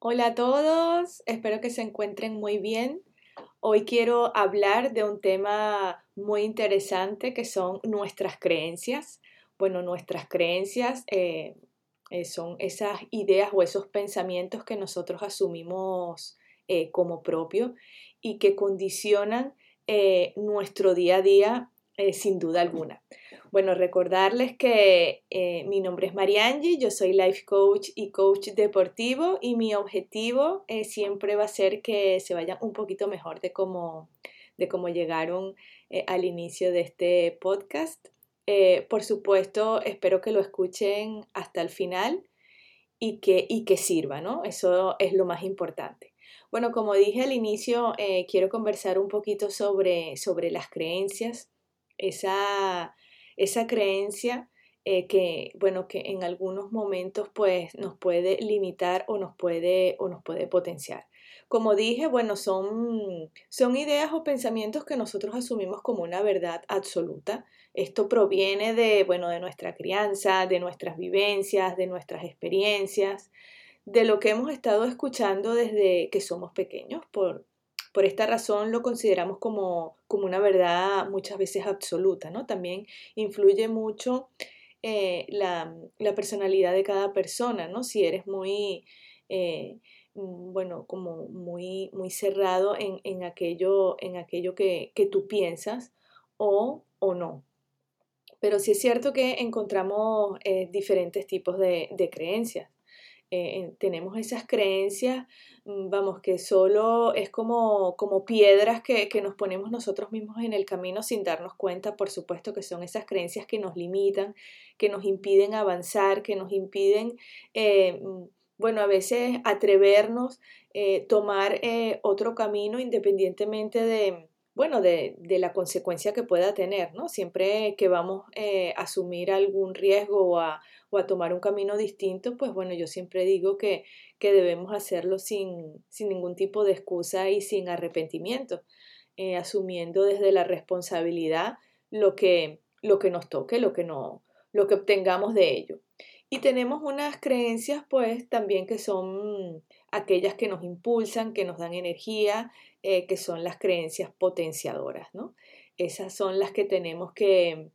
Hola a todos, espero que se encuentren muy bien. Hoy quiero hablar de un tema muy interesante que son nuestras creencias. Bueno, nuestras creencias eh, eh, son esas ideas o esos pensamientos que nosotros asumimos eh, como propio y que condicionan nuestro día a día sin duda alguna. Bueno, recordarles que eh, mi nombre es Mariangi, yo soy life coach y coach deportivo y mi objetivo eh, siempre va a ser que se vayan un poquito mejor de cómo, de cómo llegaron eh, al inicio de este podcast. por supuesto, espero que lo escuchen hasta el final y que, y que sirva, ¿no? Eso es lo más importante. Bueno, como dije al inicio, quiero conversar un poquito sobre, sobre las creencias, esa esa creencia eh, que, bueno, que en algunos momentos pues nos puede limitar o nos puede, o nos puede potenciar. Como dije, bueno, son, son ideas o pensamientos que nosotros asumimos como una verdad absoluta. Esto proviene de, bueno, de nuestra crianza, de nuestras vivencias, de nuestras experiencias, de lo que hemos estado escuchando desde que somos pequeños, por, por esta razón lo consideramos como, como una verdad muchas veces absoluta, ¿no? También influye mucho eh, la, personalidad de cada persona, ¿no? Si eres muy, eh, mm, bueno, como muy, muy cerrado en, aquello, en aquello que, tú piensas o, o, no. Pero sí es cierto que encontramos eh, diferentes tipos de, de creencias. Tenemos esas creencias Mm, vamos, que solo es como, como piedras que, nos ponemos nosotros mismos en el camino sin darnos cuenta, por supuesto que son esas creencias que nos limitan, que nos impiden avanzar, que nos impiden, eh, mm, bueno, a veces atrevernos, eh, tomar eh, otro camino independientemente de, bueno, de, la consecuencia que pueda tener, ¿no? Siempre que vamos a asumir algún riesgo o a, o a tomar un camino distinto, pues bueno, yo siempre digo que, que debemos hacerlo sin, sin, ningún tipo de excusa y sin arrepentimiento, eh, asumiendo desde la responsabilidad lo que, lo que nos toque, lo que, no, lo que obtengamos de ello. Y tenemos unas creencias, pues, también que son aquellas que nos impulsan, que nos dan energía, eh, que son las creencias potenciadoras, ¿no? Esas son las que tenemos que,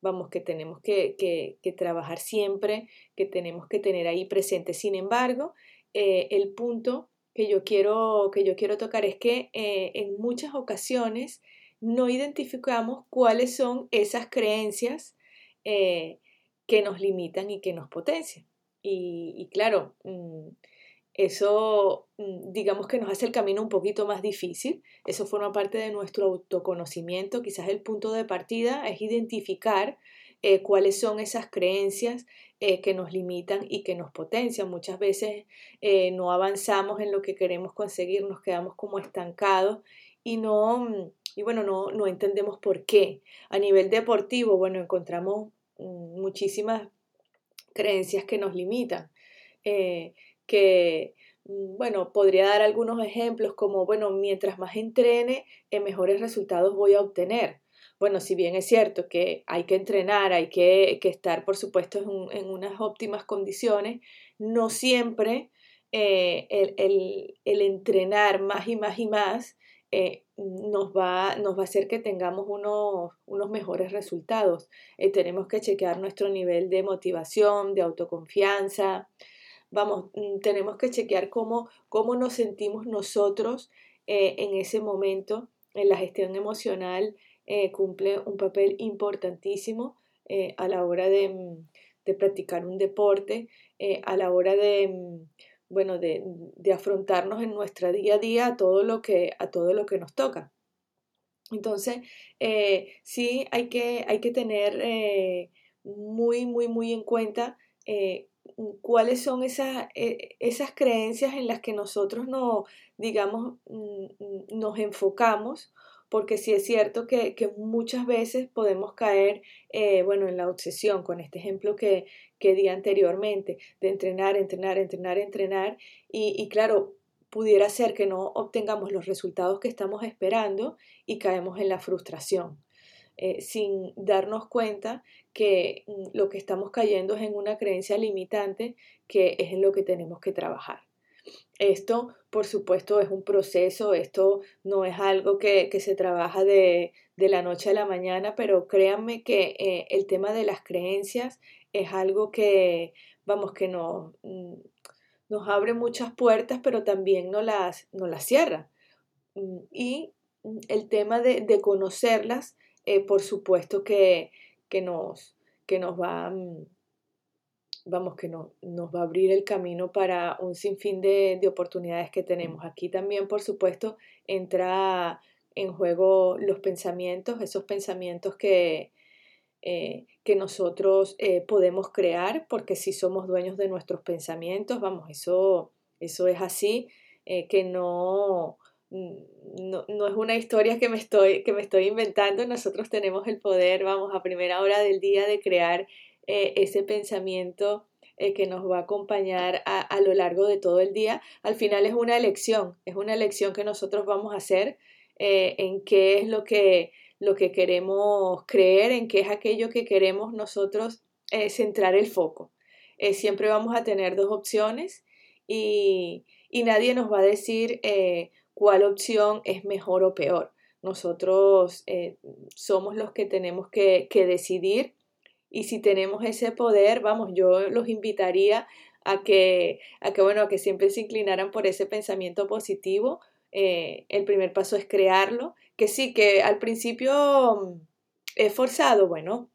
vamos, que tenemos que, que, trabajar siempre, que tenemos que tener ahí presente. Sin embargo, eh, el punto que yo quiero, que yo quiero tocar es que eh, en muchas ocasiones no identificamos cuáles son esas creencias eh, que nos limitan y que nos potencian. Y, claro, mm, eso mm, digamos que nos hace el camino un poquito más difícil. Eso forma parte de nuestro autoconocimiento. Quizás el punto de partida es identificar eh, cuáles son esas creencias eh, que nos limitan y que nos potencian. Muchas veces eh, no avanzamos en lo que queremos conseguir, nos quedamos como estancados y no, mm, y bueno, no, no entendemos por qué. A nivel deportivo, bueno, encontramos mm, muchísimas creencias que nos limitan que, mm, bueno, podría dar algunos ejemplos como, bueno, mientras más entrene, eh, mejores resultados voy a obtener. Bueno, si bien es cierto que hay que entrenar, hay que, estar, por supuesto, en, unas óptimas condiciones, no siempre eh, el, entrenar más y más y más eh, nos, va, nos va a hacer que tengamos unos, unos mejores resultados. tenemos que chequear nuestro nivel de motivación, de autoconfianza, vamos, mm, tenemos que chequear cómo, cómo nos sentimos nosotros eh, en ese momento. En la gestión emocional eh, cumple un papel importantísimo eh, a la hora de, mm, practicar un deporte, a la hora de, mm, bueno, de, afrontarnos en nuestra día a día a todo lo que, a todo lo que nos toca. Entonces, sí hay que, hay que tener muy, muy, muy en cuenta cuáles son esas, eh, esas creencias en las que nosotros no, digamos, mm, mm, nos enfocamos, porque sí es cierto que, muchas veces podemos caer, eh, bueno, en la obsesión, con este ejemplo que, que di anteriormente, de entrenar, entrenar, entrenar, entrenar, y claro, pudiera ser que no obtengamos los resultados que estamos esperando y caemos en la frustración. Eh, sin darnos cuenta que mm, lo que estamos cayendo es en una creencia limitante que es en lo que tenemos que trabajar. Esto, por supuesto, es un proceso, esto no es algo que, se trabaja de, la noche a la mañana, pero créanme que eh, el tema de las creencias es algo que, vamos, que no, mm, nos abre muchas puertas, pero también no las, las cierra. Mm, y el tema de, conocerlas, eh, por supuesto que, que, nos, que nos va vamos, que no, nos va a abrir el camino para un sinfín de, de oportunidades que tenemos. Aquí también, por supuesto, entra en juego los pensamientos, esos pensamientos que, eh, que nosotros eh, podemos crear, porque si somos dueños de nuestros pensamientos, vamos, eso, eso es así, que no, no, no, es una historia que me, estoy, que me estoy inventando, nosotros tenemos el poder, vamos, a primera hora del día de crear eh, ese pensamiento eh, que nos va a acompañar a, lo largo de todo el día. Al final es una elección, es una elección que nosotros vamos a hacer eh, en qué es lo que, lo que queremos creer, en qué es aquello que queremos nosotros centrar el foco. siempre vamos a tener dos opciones y, y nadie nos va a decir cuál opción es mejor o peor. Nosotros somos los que tenemos que, que decidir y si tenemos ese poder, vamos, yo los invitaría a que, a que, bueno, a que siempre se inclinaran por ese pensamiento positivo. Eh, el primer paso es crearlo, que sí, que al principio mm, es forzado, bueno,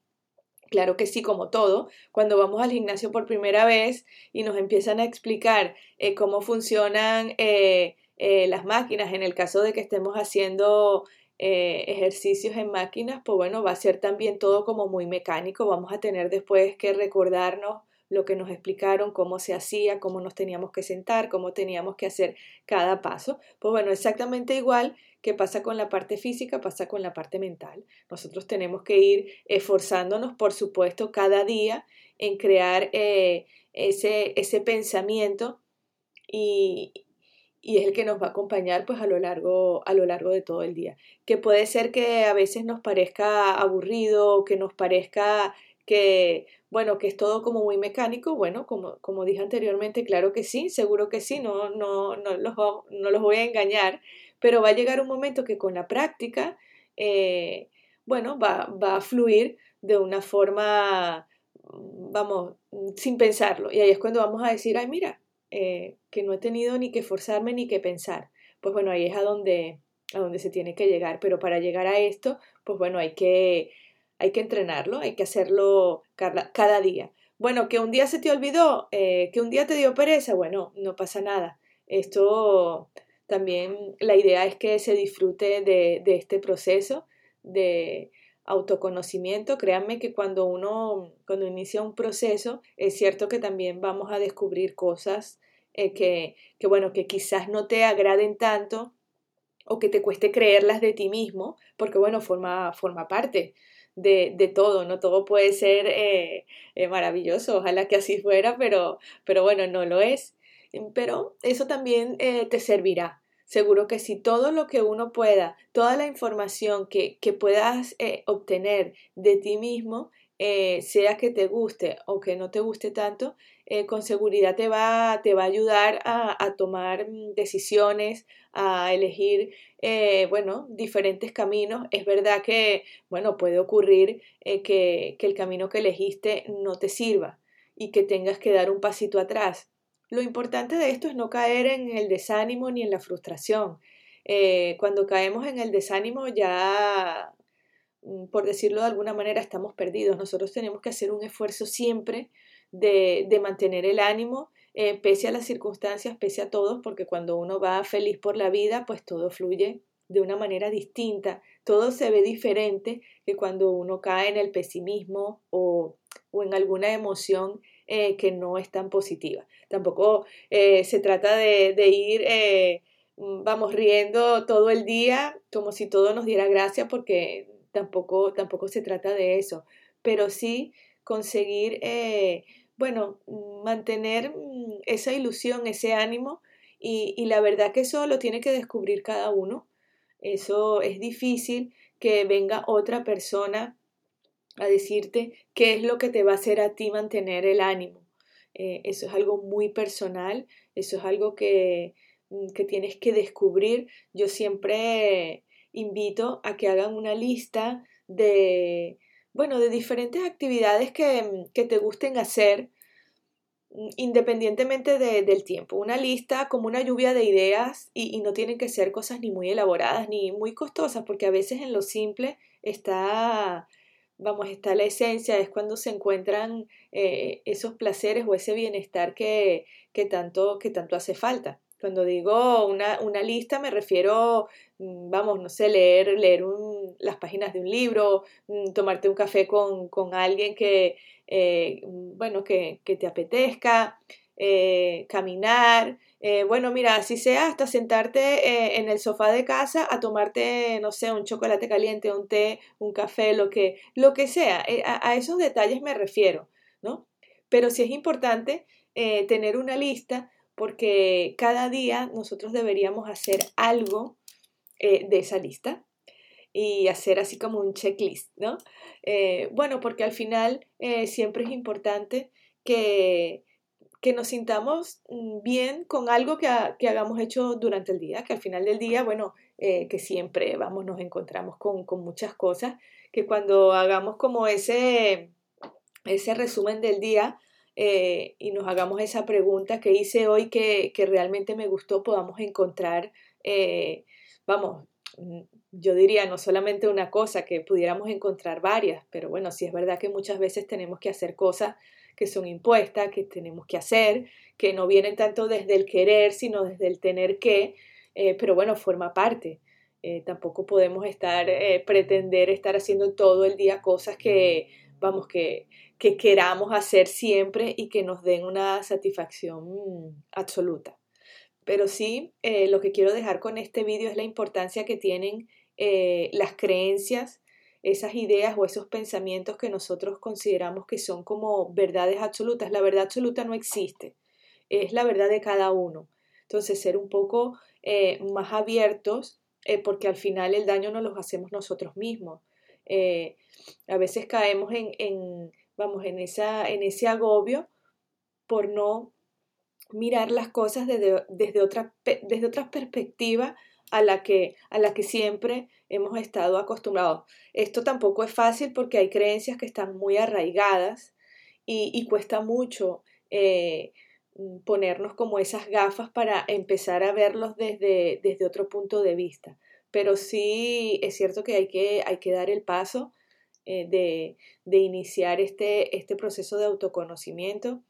Claro que sí, como todo, cuando vamos al gimnasio por primera vez y nos empiezan a explicar eh, cómo funcionan eh, las máquinas, en el caso de que estemos haciendo eh, ejercicios en máquinas, pues bueno, va a ser también todo como muy mecánico. Vamos a tener después que recordarnos lo que nos explicaron, cómo se hacía, cómo nos teníamos que sentar, cómo teníamos que hacer cada paso. Pues bueno, exactamente igual que pasa con la parte física, pasa con la parte mental. Nosotros tenemos que ir esforzándonos, por supuesto, cada día en crear eh, ese, ese pensamiento y, y es el que nos va a acompañar pues a lo largo a lo largo de todo el día. Que puede ser que a veces nos parezca aburrido que nos parezca que bueno que es todo como muy mecánico bueno como, como dije anteriormente claro que sí seguro que sí no no no los, no los voy a engañar pero va a llegar un momento que con la práctica eh, bueno va, va a fluir de una forma vamos sin pensarlo. Y ahí es cuando vamos a decir ay mira eh, que no he tenido ni que forzarme ni que pensar. Pues bueno, ahí es a donde, a donde se tiene que llegar, pero para llegar a esto, pues bueno, hay que, hay que entrenarlo, hay que hacerlo cada, día. Bueno, que un día se te olvidó, eh, que un día te dio pereza, bueno, no pasa nada. Esto también, la idea es que se disfrute de, de este proceso, de, autoconocimiento, créanme que cuando uno, cuando inicia un proceso, es cierto que también vamos a descubrir cosas eh, que, que, bueno, que quizás no te agraden tanto o que te cueste creerlas de ti mismo, porque bueno, forma, forma parte de, de todo, no todo puede ser eh, eh, maravilloso, ojalá que así fuera, pero, pero bueno, no lo es. Pero eso también te servirá, Seguro que si todo lo que uno pueda, toda la información que, que puedas obtener de ti mismo, eh, sea que te guste o que no te guste tanto, eh, con seguridad te va, te va a ayudar a, tomar mm, decisiones, a elegir, bueno, diferentes caminos. Es verdad que, bueno, puede ocurrir que, que el camino que elegiste no te sirva y que tengas que dar un pasito atrás. Lo importante de esto es no caer en el desánimo ni en la frustración. Eh, cuando caemos en el desánimo ya, por decirlo de alguna manera, estamos perdidos. Nosotros tenemos que hacer un esfuerzo siempre de, de mantener el ánimo, eh, pese a las circunstancias, pese a todo, porque cuando uno va feliz por la vida, pues todo fluye de una manera distinta, todo se ve diferente que cuando uno cae en el pesimismo o, o en alguna emoción eh, que no es tan positiva. Tampoco eh, se trata de, ir, eh, mm, vamos, riendo todo el día como si todo nos diera gracia, porque tampoco, tampoco se trata de eso, pero sí conseguir, bueno, mantener mm, esa ilusión, ese ánimo, y, y la verdad que eso lo tiene que descubrir cada uno. Eso es difícil que venga otra persona a decirte qué es lo que te va a hacer a ti mantener el ánimo. Eh, eso es algo muy personal, eso es algo que, mm, que tienes que descubrir. Yo siempre invito a que hagan una lista de, bueno, de diferentes actividades que, que te gusten hacer mm, independientemente del tiempo. Una lista como una lluvia de ideas y, no tienen que ser cosas ni muy elaboradas ni muy costosas, porque a veces en lo simple está, vamos, está la esencia, es cuando se encuentran eh, esos placeres o ese bienestar que, que, tanto, que tanto hace falta. Cuando digo una, una lista me refiero, mm, vamos, no sé, leer, leer las páginas de un libro, mm, tomarte un café con, con alguien que, eh, bueno, que, que, te apetezca, eh, caminar, eh, bueno, mira, así sea, hasta sentarte en el sofá de casa a tomarte, no sé, un chocolate caliente, un té, un café, lo que, lo que sea. A, a, esos detalles me refiero, ¿no? Pero sí es importante tener una lista porque cada día nosotros deberíamos hacer algo eh, de esa lista y hacer así como un checklist, ¿no? Eh, bueno, porque al final eh, siempre es importante que, que nos sintamos mm, bien con algo que, que, hagamos hecho durante el día, que al final del día, bueno, que siempre vamos, nos encontramos con, con, muchas cosas, que cuando hagamos como ese, ese resumen del día, eh, y nos hagamos esa pregunta que hice hoy que, que realmente me gustó, podamos encontrar, eh, vamos, yo diría no solamente una cosa, que pudiéramos encontrar varias, pero bueno, sí es verdad que muchas veces tenemos que hacer cosas que son impuestas, que tenemos que hacer, que no vienen tanto desde el querer, sino desde el tener que, eh, pero bueno, forma parte. tampoco podemos estar, pretender estar haciendo todo el día cosas que, vamos, que, que queramos hacer siempre y que nos den una satisfacción absoluta. Pero sí, eh, lo que quiero dejar con este vídeo es la importancia que tienen eh, las creencias, esas ideas o esos pensamientos que nosotros consideramos que son como verdades absolutas. La verdad absoluta no existe, es la verdad de cada uno. Entonces, ser un poco eh, más abiertos, porque al final el daño no lo hacemos nosotros mismos. A veces caemos en vamos, en, esa, en ese agobio por no mirar las cosas desde, desde, otra, desde perspectiva a la, que, a la que siempre hemos estado acostumbrados. Esto tampoco es fácil porque hay creencias que están muy arraigadas y, cuesta mucho eh, ponernos como esas gafas para empezar a verlos desde, desde otro punto de vista. Pero sí es cierto que hay que, hay que dar el paso eh, de, de, iniciar este, este proceso de autoconocimiento,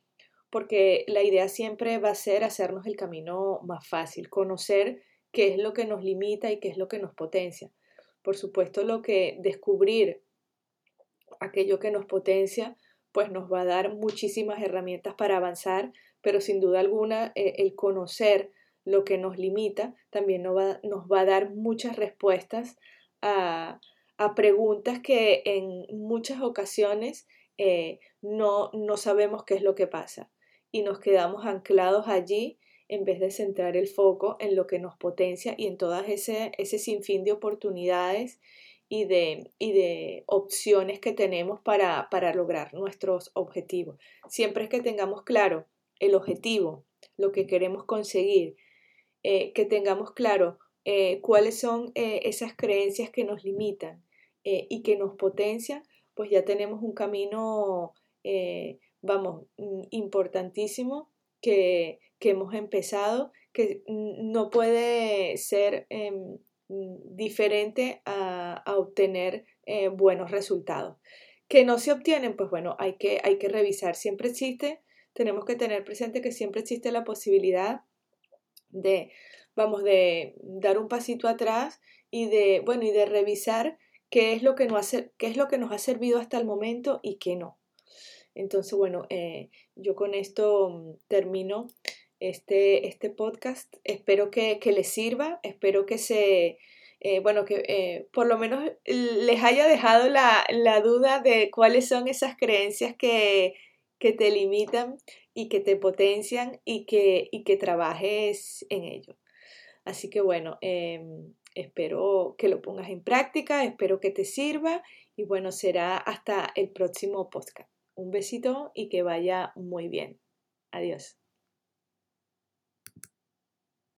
porque la idea siempre va a ser hacernos el camino más fácil, conocer qué es lo que nos limita y qué es lo que nos potencia. Por supuesto, lo que descubrir aquello que nos potencia, pues nos va a dar muchísimas herramientas para avanzar, pero sin duda alguna eh, el conocer lo que nos limita también nos va, nos va a dar muchas respuestas a, a preguntas que en muchas ocasiones eh, no, no sabemos qué es lo que pasa y nos quedamos anclados allí en vez de centrar el foco en lo que nos potencia y en todas ese, ese sinfín de oportunidades y de, y de opciones que tenemos para, para lograr nuestros objetivos. Siempre es que tengamos claro el objetivo, lo que queremos conseguir, eh, que tengamos claro eh, cuáles son esas creencias que nos limitan eh, y que nos potencia, pues ya tenemos un camino, eh, vamos, mm, importantísimo que, que, hemos empezado, que no puede ser em, diferente a, a obtener eh, buenos resultados. Que no se obtienen, pues bueno, hay que, hay que revisar. Siempre existe, tenemos que tener presente que siempre existe la posibilidad de, vamos, de dar un pasito atrás y de, bueno, y de revisar qué es lo que nos ha, qué es lo que nos ha servido hasta el momento y qué no. Entonces, bueno, eh, yo con esto mm, termino este, este podcast. Espero que, que les sirva, espero que se, eh, bueno, que eh, por lo menos les haya dejado la, la, duda de cuáles son esas creencias que, que te limitan y que te potencian y que, y que trabajes en ello. Así que bueno, em, Espero que lo pongas en práctica, espero que te sirva y bueno, será hasta el próximo podcast. Un besito y que vaya muy bien. Adiós.